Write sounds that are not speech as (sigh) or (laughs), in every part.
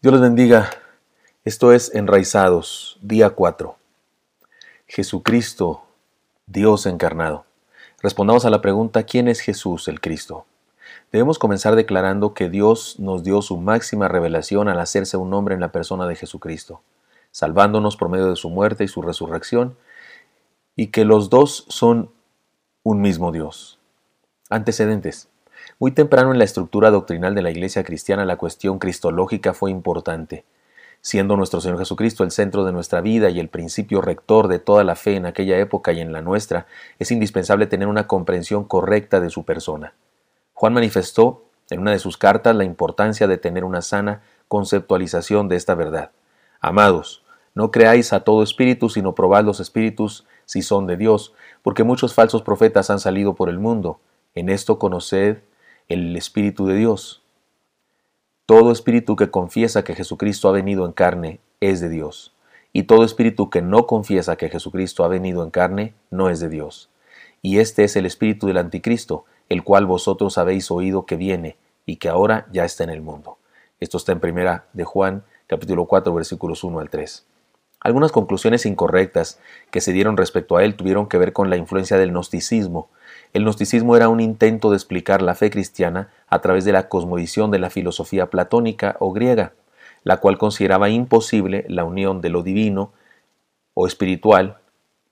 Dios les bendiga. Esto es Enraizados, día 4. Jesucristo, Dios encarnado. Respondamos a la pregunta, ¿quién es Jesús el Cristo? Debemos comenzar declarando que Dios nos dio su máxima revelación al hacerse un hombre en la persona de Jesucristo, salvándonos por medio de su muerte y su resurrección, y que los dos son un mismo Dios. Antecedentes. Muy temprano en la estructura doctrinal de la Iglesia cristiana la cuestión cristológica fue importante. Siendo nuestro Señor Jesucristo el centro de nuestra vida y el principio rector de toda la fe en aquella época y en la nuestra, es indispensable tener una comprensión correcta de su persona. Juan manifestó en una de sus cartas la importancia de tener una sana conceptualización de esta verdad. Amados, no creáis a todo espíritu, sino probad los espíritus si son de Dios, porque muchos falsos profetas han salido por el mundo. En esto conoced el Espíritu de Dios. Todo espíritu que confiesa que Jesucristo ha venido en carne es de Dios, y todo espíritu que no confiesa que Jesucristo ha venido en carne no es de Dios. Y este es el espíritu del anticristo, el cual vosotros habéis oído que viene y que ahora ya está en el mundo. Esto está en primera de Juan, capítulo 4, versículos 1 al 3. Algunas conclusiones incorrectas que se dieron respecto a él tuvieron que ver con la influencia del gnosticismo, el gnosticismo era un intento de explicar la fe cristiana a través de la cosmovisión de la filosofía platónica o griega, la cual consideraba imposible la unión de lo divino o espiritual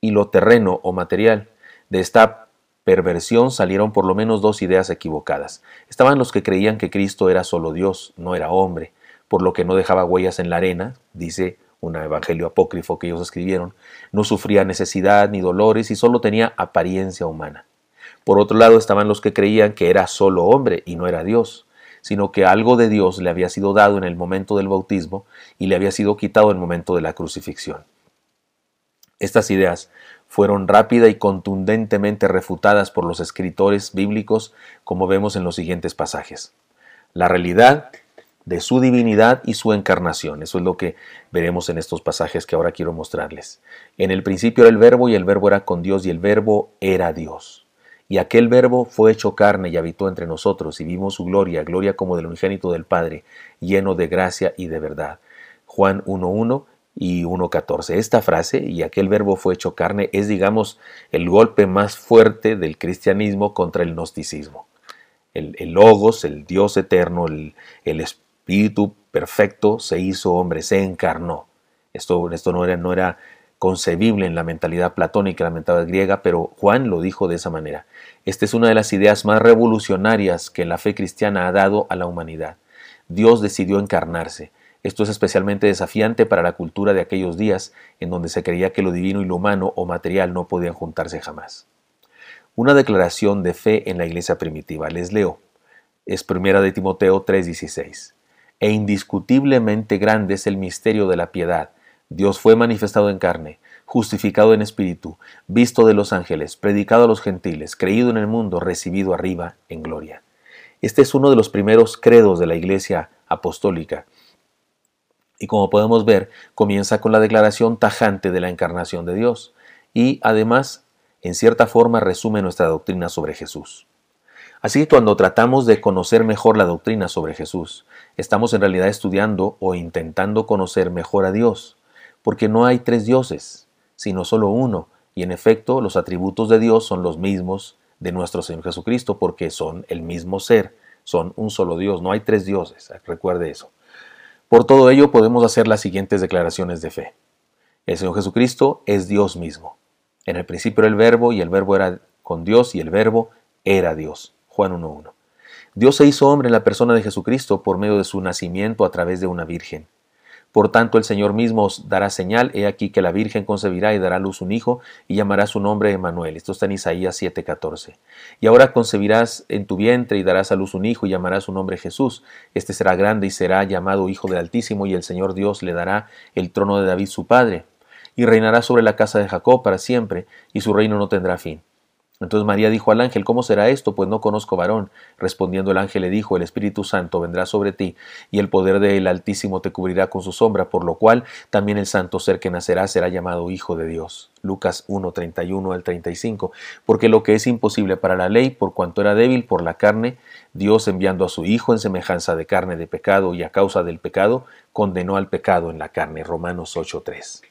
y lo terreno o material. De esta perversión salieron por lo menos dos ideas equivocadas. Estaban los que creían que Cristo era solo Dios, no era hombre, por lo que no dejaba huellas en la arena, dice un evangelio apócrifo que ellos escribieron, no sufría necesidad ni dolores y solo tenía apariencia humana. Por otro lado estaban los que creían que era solo hombre y no era Dios, sino que algo de Dios le había sido dado en el momento del bautismo y le había sido quitado en el momento de la crucifixión. Estas ideas fueron rápida y contundentemente refutadas por los escritores bíblicos, como vemos en los siguientes pasajes. La realidad de su divinidad y su encarnación. Eso es lo que veremos en estos pasajes que ahora quiero mostrarles. En el principio era el verbo y el verbo era con Dios y el verbo era Dios. Y aquel verbo fue hecho carne y habitó entre nosotros, y vimos su gloria, gloria como del unigénito del Padre, lleno de gracia y de verdad. Juan 1.1 y 1.14. Esta frase, y aquel verbo fue hecho carne, es, digamos, el golpe más fuerte del cristianismo contra el gnosticismo. El, logos, el Dios eterno, el, Espíritu perfecto, se hizo hombre, se encarnó. Esto, esto no, era, no era concebible en la mentalidad platónica, la mentalidad griega, pero Juan lo dijo de esa manera. Esta es una de las ideas más revolucionarias que la fe cristiana ha dado a la humanidad. Dios decidió encarnarse. Esto es especialmente desafiante para la cultura de aquellos días, en donde se creía que lo divino y lo humano o material no podían juntarse jamás. Una declaración de fe en la iglesia primitiva. Les leo. Es primera de Timoteo 3:16. E indiscutiblemente grande es el misterio de la piedad Dios fue manifestado en carne, justificado en espíritu, visto de los ángeles, predicado a los gentiles, creído en el mundo, recibido arriba en gloria. Este es uno de los primeros credos de la Iglesia apostólica. Y como podemos ver, comienza con la declaración tajante de la encarnación de Dios y además, en cierta forma, resume nuestra doctrina sobre Jesús. Así que cuando tratamos de conocer mejor la doctrina sobre Jesús, estamos en realidad estudiando o intentando conocer mejor a Dios, porque no hay tres dioses, sino solo uno, y en efecto los atributos de Dios son los mismos de nuestro Señor Jesucristo, porque son el mismo ser, son un solo Dios, no hay tres dioses, recuerde eso. Por todo ello podemos hacer las siguientes declaraciones de fe. El Señor Jesucristo es Dios mismo. En el principio era el verbo y el verbo era con Dios y el verbo era Dios. Juan 1.1. Dios se hizo hombre en la persona de Jesucristo por medio de su nacimiento a través de una virgen. Por tanto, el Señor mismo os dará señal, he aquí que la Virgen concebirá y dará a luz un hijo, y llamará su nombre Emanuel. Esto está en Isaías 7:14. Y ahora concebirás en tu vientre y darás a luz un hijo, y llamarás su nombre Jesús. Este será grande y será llamado Hijo del Altísimo, y el Señor Dios le dará el trono de David su padre, y reinará sobre la casa de Jacob para siempre, y su reino no tendrá fin. Entonces María dijo al ángel, ¿cómo será esto? Pues no conozco varón. Respondiendo el ángel le dijo, el Espíritu Santo vendrá sobre ti, y el poder del Altísimo te cubrirá con su sombra, por lo cual también el santo ser que nacerá será llamado Hijo de Dios. Lucas 1, 31 al 35. Porque lo que es imposible para la ley, por cuanto era débil por la carne, Dios enviando a su Hijo en semejanza de carne de pecado y a causa del pecado, condenó al pecado en la carne. Romanos 8, 3.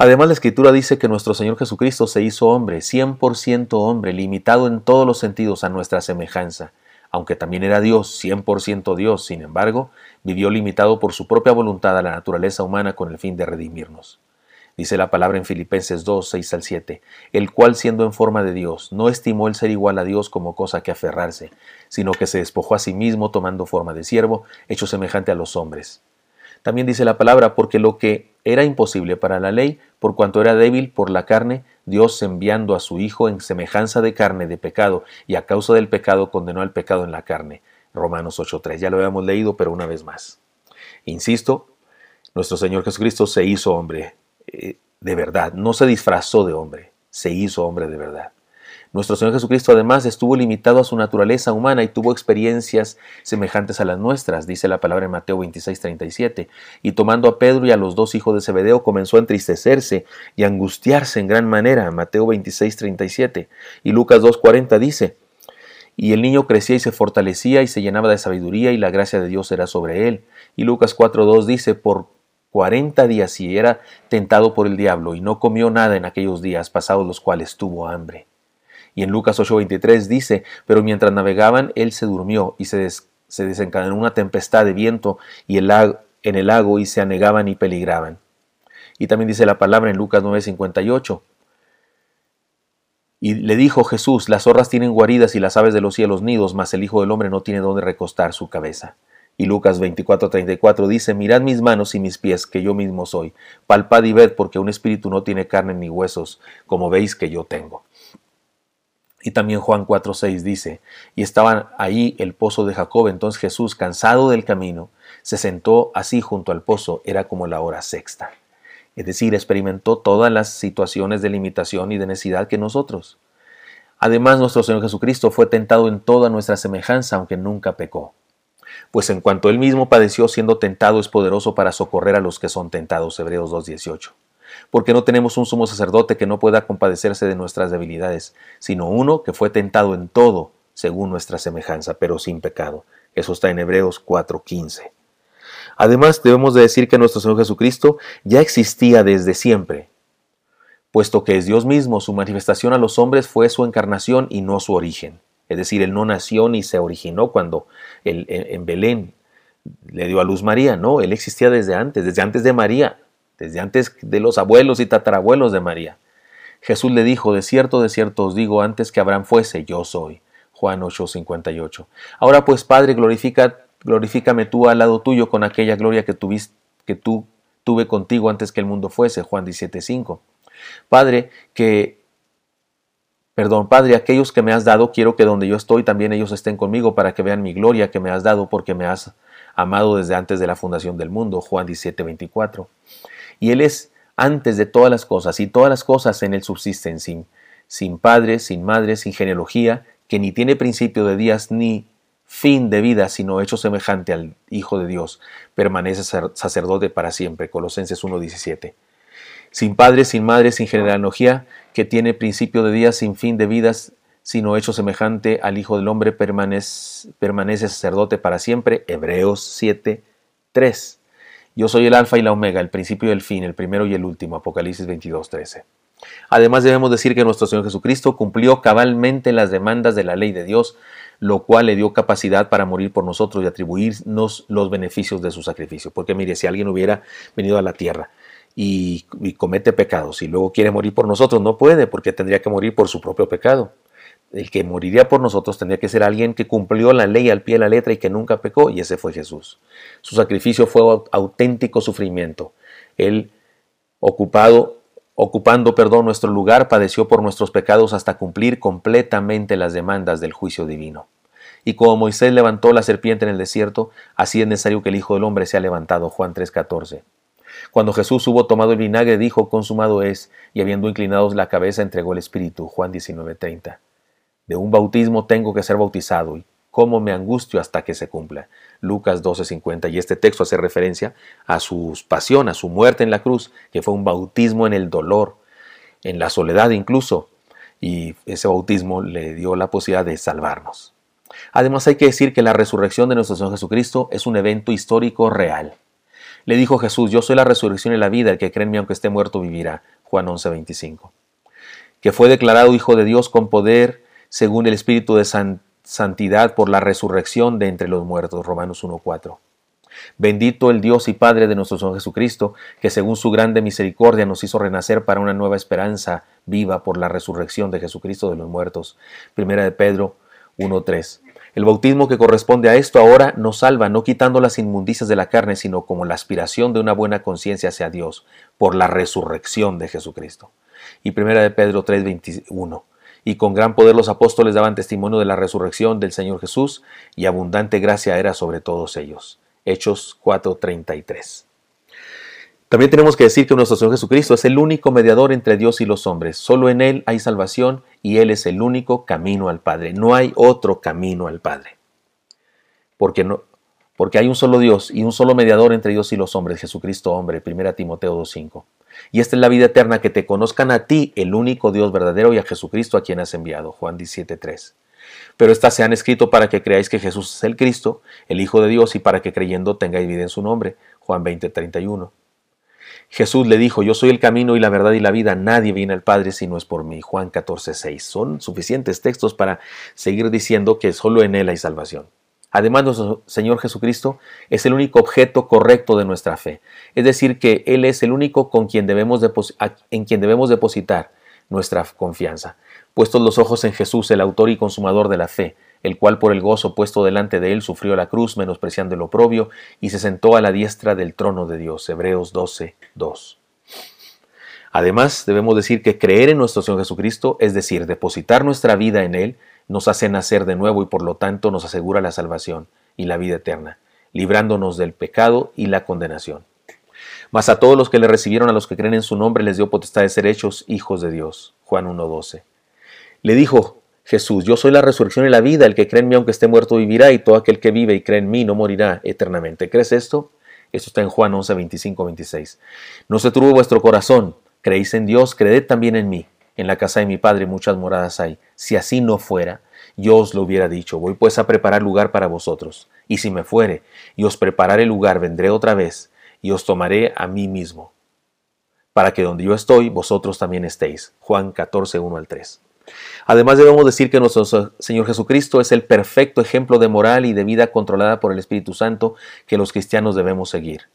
Además, la Escritura dice que nuestro Señor Jesucristo se hizo hombre, 100% hombre, limitado en todos los sentidos a nuestra semejanza. Aunque también era Dios, 100% Dios, sin embargo, vivió limitado por su propia voluntad a la naturaleza humana con el fin de redimirnos. Dice la palabra en Filipenses 2, 6 al 7, el cual siendo en forma de Dios, no estimó el ser igual a Dios como cosa que aferrarse, sino que se despojó a sí mismo tomando forma de siervo, hecho semejante a los hombres también dice la palabra, porque lo que era imposible para la ley, por cuanto era débil por la carne, Dios enviando a su Hijo en semejanza de carne de pecado, y a causa del pecado condenó al pecado en la carne. Romanos 8.3. Ya lo habíamos leído, pero una vez más. Insisto, nuestro Señor Jesucristo se hizo hombre eh, de verdad, no se disfrazó de hombre, se hizo hombre de verdad. Nuestro Señor Jesucristo además estuvo limitado a su naturaleza humana y tuvo experiencias semejantes a las nuestras, dice la palabra en Mateo 26, 37. Y tomando a Pedro y a los dos hijos de Zebedeo comenzó a entristecerse y angustiarse en gran manera, Mateo 26, 37. Y Lucas 2, 40 dice, y el niño crecía y se fortalecía y se llenaba de sabiduría y la gracia de Dios era sobre él. Y Lucas 4.2 dice, por cuarenta días y era tentado por el diablo y no comió nada en aquellos días, pasados los cuales tuvo hambre. Y en Lucas 8:23 dice, pero mientras navegaban, él se durmió y se, desencadenó una tempestad de viento y el en el lago y se anegaban y peligraban. Y también dice la palabra en Lucas 9:58. Y le dijo Jesús, las zorras tienen guaridas y las aves de los cielos nidos, mas el Hijo del Hombre no tiene donde recostar su cabeza. Y Lucas 24:34 dice, mirad mis manos y mis pies, que yo mismo soy. Palpad y ved, porque un espíritu no tiene carne ni huesos, como veis que yo tengo. Y también Juan 4:6 dice, y estaba ahí el pozo de Jacob, entonces Jesús, cansado del camino, se sentó así junto al pozo, era como la hora sexta. Es decir, experimentó todas las situaciones de limitación y de necesidad que nosotros. Además, nuestro Señor Jesucristo fue tentado en toda nuestra semejanza, aunque nunca pecó. Pues en cuanto él mismo padeció siendo tentado, es poderoso para socorrer a los que son tentados. Hebreos 2.18 porque no tenemos un sumo sacerdote que no pueda compadecerse de nuestras debilidades, sino uno que fue tentado en todo, según nuestra semejanza, pero sin pecado. Eso está en Hebreos 4:15. Además, debemos de decir que nuestro Señor Jesucristo ya existía desde siempre, puesto que es Dios mismo, su manifestación a los hombres fue su encarnación y no su origen. Es decir, Él no nació ni se originó cuando en Belén le dio a luz María, no, Él existía desde antes, desde antes de María desde antes de los abuelos y tatarabuelos de María. Jesús le dijo, de cierto, de cierto os digo, antes que Abraham fuese, yo soy. Juan 8:58. Ahora pues, Padre, glorifica, glorifícame tú al lado tuyo con aquella gloria que, tuviste, que tú tuve contigo antes que el mundo fuese. Juan 17:5. Padre, que Perdón, Padre, aquellos que me has dado, quiero que donde yo estoy también ellos estén conmigo para que vean mi gloria que me has dado porque me has amado desde antes de la fundación del mundo. Juan 17:24 y Él es antes de todas las cosas, y todas las cosas en Él subsisten sin, padre, sin madre, sin genealogía, que ni tiene principio de días ni fin de vida, sino hecho semejante al Hijo de Dios, permanece sacerdote para siempre. Colosenses 1.17. Sin padre, sin madre, sin genealogía, que tiene principio de días, sin fin de vidas, sino hecho semejante al Hijo del Hombre, permanece, permanece sacerdote para siempre. Hebreos 7.3. Yo soy el alfa y la omega, el principio y el fin, el primero y el último. Apocalipsis 22:13. Además debemos decir que nuestro Señor Jesucristo cumplió cabalmente las demandas de la ley de Dios, lo cual le dio capacidad para morir por nosotros y atribuirnos los beneficios de su sacrificio. Porque mire, si alguien hubiera venido a la tierra y, y comete pecados y luego quiere morir por nosotros, no puede, porque tendría que morir por su propio pecado el que moriría por nosotros tendría que ser alguien que cumplió la ley al pie de la letra y que nunca pecó, y ese fue Jesús. Su sacrificio fue auténtico sufrimiento. Él, ocupado, ocupando perdón, nuestro lugar, padeció por nuestros pecados hasta cumplir completamente las demandas del juicio divino. Y como Moisés levantó la serpiente en el desierto, así es necesario que el Hijo del Hombre sea levantado. Juan 3:14. Cuando Jesús hubo tomado el vinagre, dijo, consumado es, y habiendo inclinado la cabeza, entregó el Espíritu. Juan 19:30. De un bautismo tengo que ser bautizado, y cómo me angustio hasta que se cumpla. Lucas 12:50. Y este texto hace referencia a su pasión, a su muerte en la cruz, que fue un bautismo en el dolor, en la soledad incluso, y ese bautismo le dio la posibilidad de salvarnos. Además hay que decir que la resurrección de nuestro Señor Jesucristo es un evento histórico real. Le dijo Jesús, yo soy la resurrección y la vida, el que cree en mí aunque esté muerto vivirá. Juan 11:25. Que fue declarado Hijo de Dios con poder según el Espíritu de santidad por la resurrección de entre los muertos. Romanos 1:4. Bendito el Dios y Padre de nuestro Señor Jesucristo, que según su grande misericordia nos hizo renacer para una nueva esperanza viva por la resurrección de Jesucristo de los muertos. Primera de Pedro 1.3. El bautismo que corresponde a esto ahora nos salva, no quitando las inmundicias de la carne, sino como la aspiración de una buena conciencia hacia Dios, por la resurrección de Jesucristo. Y primera de Pedro 3.21. Y con gran poder los apóstoles daban testimonio de la resurrección del Señor Jesús, y abundante gracia era sobre todos ellos. Hechos 4.33. También tenemos que decir que nuestro Señor Jesucristo es el único mediador entre Dios y los hombres. Solo en Él hay salvación y Él es el único camino al Padre. No hay otro camino al Padre. Porque, no, porque hay un solo Dios y un solo mediador entre Dios y los hombres, Jesucristo hombre, 1 Timoteo 2.5. Y esta es la vida eterna, que te conozcan a ti, el único Dios verdadero, y a Jesucristo a quien has enviado. Juan 17.3. Pero estas se han escrito para que creáis que Jesús es el Cristo, el Hijo de Dios, y para que creyendo tengáis vida en su nombre. Juan 20.31. Jesús le dijo, yo soy el camino y la verdad y la vida, nadie viene al Padre si no es por mí. Juan 14, 6. Son suficientes textos para seguir diciendo que solo en Él hay salvación. Además, nuestro Señor Jesucristo es el único objeto correcto de nuestra fe. Es decir, que Él es el único con quien debemos en quien debemos depositar nuestra confianza. Puestos los ojos en Jesús, el autor y consumador de la fe, el cual por el gozo puesto delante de él sufrió la cruz, menospreciando el oprobio, y se sentó a la diestra del trono de Dios. Hebreos 12, 2. Además, debemos decir que creer en nuestro Señor Jesucristo, es decir, depositar nuestra vida en Él, nos hace nacer de nuevo y por lo tanto nos asegura la salvación y la vida eterna, librándonos del pecado y la condenación. Mas a todos los que le recibieron, a los que creen en su nombre, les dio potestad de ser hechos hijos de Dios. Juan 1.12. Le dijo Jesús, yo soy la resurrección y la vida, el que cree en mí aunque esté muerto vivirá, y todo aquel que vive y cree en mí no morirá eternamente. ¿Crees esto? Esto está en Juan 11, 25, 26. No se turbe vuestro corazón, creéis en Dios, creed también en mí. En la casa de mi Padre muchas moradas hay. Si así no fuera, yo os lo hubiera dicho. Voy pues a preparar lugar para vosotros. Y si me fuere, y os prepararé lugar, vendré otra vez, y os tomaré a mí mismo, para que donde yo estoy, vosotros también estéis. Juan 14, 1 al 3. Además debemos decir que nuestro Señor Jesucristo es el perfecto ejemplo de moral y de vida controlada por el Espíritu Santo que los cristianos debemos seguir.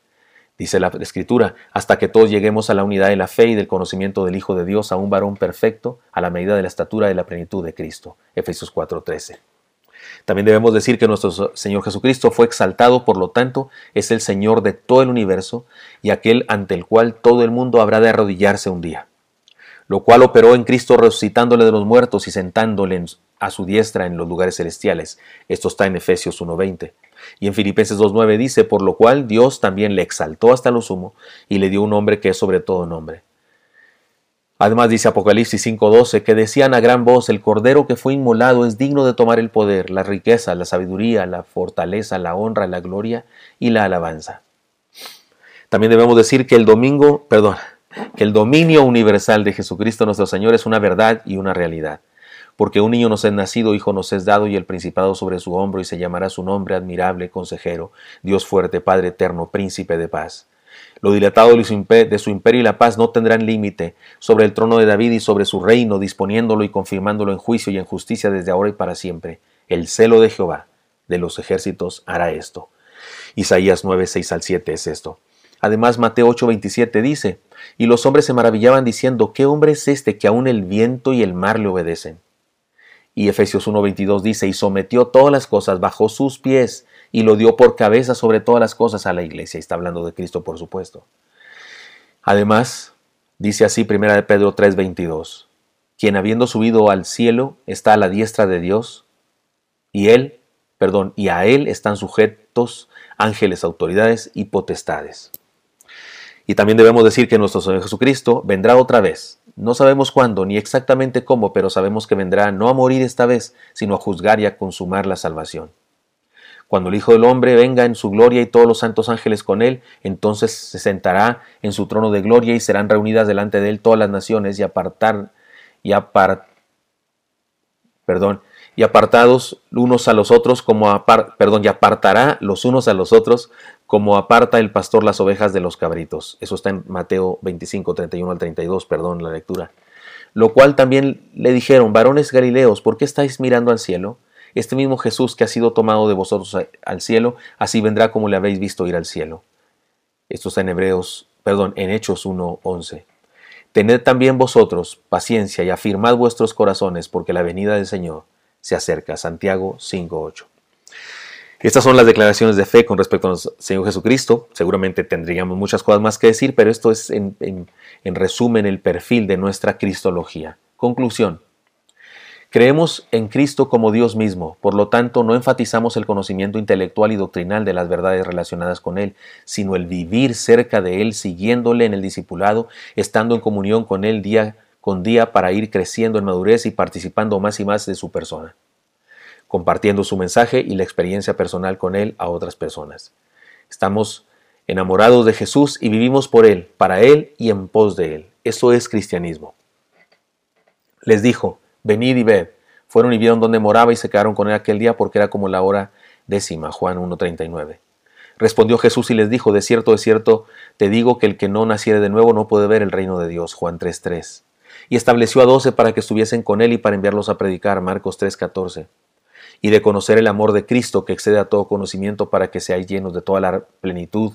Dice la Escritura, hasta que todos lleguemos a la unidad de la fe y del conocimiento del Hijo de Dios, a un varón perfecto, a la medida de la estatura de la plenitud de Cristo. Efesios 4:13. También debemos decir que nuestro Señor Jesucristo fue exaltado, por lo tanto, es el Señor de todo el universo y aquel ante el cual todo el mundo habrá de arrodillarse un día lo cual operó en Cristo resucitándole de los muertos y sentándole a su diestra en los lugares celestiales. Esto está en Efesios 1.20. Y en Filipenses 2.9 dice, por lo cual Dios también le exaltó hasta lo sumo y le dio un nombre que es sobre todo nombre. Además dice Apocalipsis 5.12 que decían a gran voz, el Cordero que fue inmolado es digno de tomar el poder, la riqueza, la sabiduría, la fortaleza, la honra, la gloria y la alabanza. También debemos decir que el domingo, perdón, que el dominio universal de Jesucristo nuestro Señor es una verdad y una realidad. Porque un niño nos es nacido, hijo nos es dado, y el principado sobre su hombro, y se llamará su nombre admirable, consejero, Dios fuerte, Padre eterno, príncipe de paz. Lo dilatado de su imperio y la paz no tendrán límite sobre el trono de David y sobre su reino, disponiéndolo y confirmándolo en juicio y en justicia desde ahora y para siempre. El celo de Jehová de los ejércitos hará esto. Isaías 9, 6 al 7 es esto. Además, Mateo 8:27 dice, y los hombres se maravillaban diciendo, ¿qué hombre es este que aun el viento y el mar le obedecen? Y Efesios 1:22 dice, y sometió todas las cosas bajo sus pies y lo dio por cabeza sobre todas las cosas a la iglesia. Y está hablando de Cristo, por supuesto. Además, dice así 1 de Pedro 3:22, quien habiendo subido al cielo está a la diestra de Dios, y él, perdón, y a él están sujetos ángeles, autoridades y potestades. Y también debemos decir que nuestro Señor Jesucristo vendrá otra vez. No sabemos cuándo ni exactamente cómo, pero sabemos que vendrá no a morir esta vez, sino a juzgar y a consumar la salvación. Cuando el Hijo del Hombre venga en su gloria y todos los santos ángeles con él, entonces se sentará en su trono de gloria y serán reunidas delante de él todas las naciones y apartar y apar, perdón, y apartados unos a los otros como perdón, y apartará los unos a los otros como aparta el pastor las ovejas de los cabritos. Eso está en Mateo 25, 31 al 32, perdón la lectura. Lo cual también le dijeron, varones galileos, ¿por qué estáis mirando al cielo? Este mismo Jesús que ha sido tomado de vosotros al cielo, así vendrá como le habéis visto ir al cielo. Esto está en Hebreos, perdón, en Hechos 1:11. Tened también vosotros paciencia y afirmad vuestros corazones, porque la venida del Señor se acerca. Santiago 5:8. Estas son las declaraciones de fe con respecto al Señor Jesucristo. Seguramente tendríamos muchas cosas más que decir, pero esto es en, en resumen el perfil de nuestra Cristología. Conclusión. Creemos en Cristo como Dios mismo, por lo tanto no enfatizamos el conocimiento intelectual y doctrinal de las verdades relacionadas con Él, sino el vivir cerca de Él, siguiéndole en el discipulado, estando en comunión con Él día con día para ir creciendo en madurez y participando más y más de su persona, compartiendo su mensaje y la experiencia personal con Él a otras personas. Estamos enamorados de Jesús y vivimos por Él, para Él y en pos de Él. Eso es cristianismo. Les dijo, venid y ved. Fueron y vieron dónde moraba y se quedaron con él aquel día porque era como la hora décima. Juan 1.39. Respondió Jesús y les dijo, de cierto, de cierto, te digo que el que no naciere de nuevo no puede ver el reino de Dios. Juan 3.3. Y estableció a doce para que estuviesen con él y para enviarlos a predicar. Marcos 3.14. Y de conocer el amor de Cristo que excede a todo conocimiento para que seáis llenos de toda la plenitud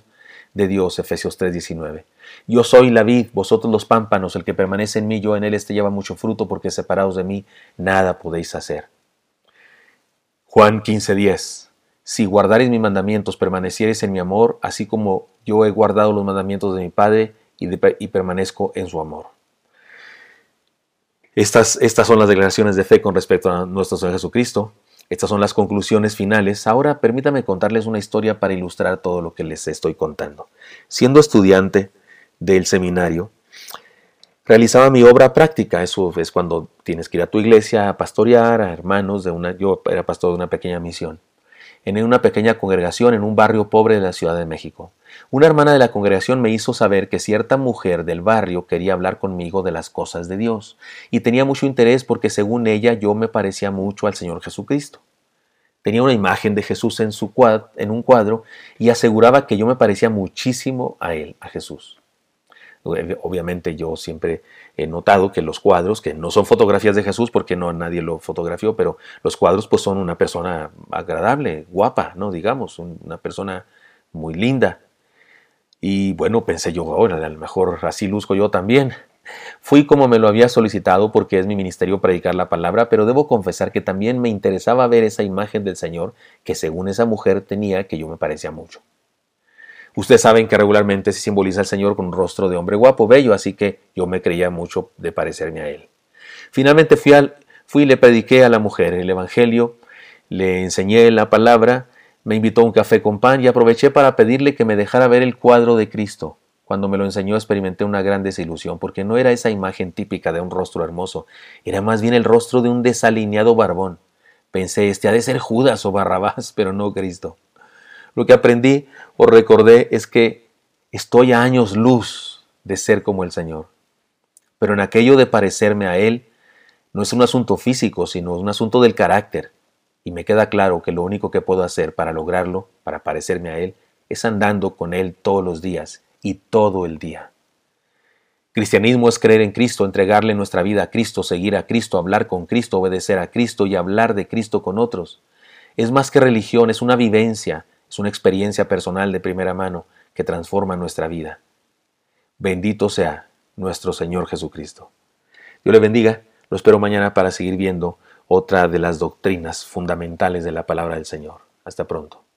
de Dios, Efesios 3:19. Yo soy la vid, vosotros los pámpanos, el que permanece en mí, yo en él, este lleva mucho fruto, porque separados de mí nada podéis hacer. Juan 15:10. Si guardareis mis mandamientos, permaneciereis en mi amor, así como yo he guardado los mandamientos de mi Padre y, y permanezco en su amor. Estas, estas son las declaraciones de fe con respecto a nuestro Señor Jesucristo. Estas son las conclusiones finales. Ahora permítame contarles una historia para ilustrar todo lo que les estoy contando. Siendo estudiante del seminario, realizaba mi obra práctica. Eso es cuando tienes que ir a tu iglesia a pastorear a hermanos de una. Yo era pastor de una pequeña misión en una pequeña congregación en un barrio pobre de la Ciudad de México. Una hermana de la congregación me hizo saber que cierta mujer del barrio quería hablar conmigo de las cosas de Dios, y tenía mucho interés porque según ella yo me parecía mucho al Señor Jesucristo. Tenía una imagen de Jesús en, su en un cuadro y aseguraba que yo me parecía muchísimo a él, a Jesús. Obviamente yo siempre he notado que los cuadros, que no son fotografías de Jesús porque no nadie lo fotografió, pero los cuadros pues son una persona agradable, guapa, ¿no? Digamos, una persona muy linda. Y bueno, pensé yo, ahora a lo mejor así luzco yo también. Fui como me lo había solicitado porque es mi ministerio predicar la palabra, pero debo confesar que también me interesaba ver esa imagen del Señor que según esa mujer tenía que yo me parecía mucho. Ustedes saben que regularmente se simboliza al Señor con un rostro de hombre guapo, bello, así que yo me creía mucho de parecerme a Él. Finalmente fui, al, fui y le prediqué a la mujer el Evangelio, le enseñé la palabra, me invitó a un café con pan y aproveché para pedirle que me dejara ver el cuadro de Cristo. Cuando me lo enseñó experimenté una gran desilusión, porque no era esa imagen típica de un rostro hermoso, era más bien el rostro de un desalineado barbón. Pensé, este ha de ser Judas o Barrabás, (laughs) pero no Cristo. Lo que aprendí o recordé es que estoy a años luz de ser como el Señor. Pero en aquello de parecerme a Él, no es un asunto físico, sino un asunto del carácter. Y me queda claro que lo único que puedo hacer para lograrlo, para parecerme a Él, es andando con Él todos los días y todo el día. Cristianismo es creer en Cristo, entregarle nuestra vida a Cristo, seguir a Cristo, hablar con Cristo, obedecer a Cristo y hablar de Cristo con otros. Es más que religión, es una vivencia, es una experiencia personal de primera mano que transforma nuestra vida. Bendito sea nuestro Señor Jesucristo. Dios le bendiga. Lo espero mañana para seguir viendo otra de las doctrinas fundamentales de la palabra del Señor. Hasta pronto.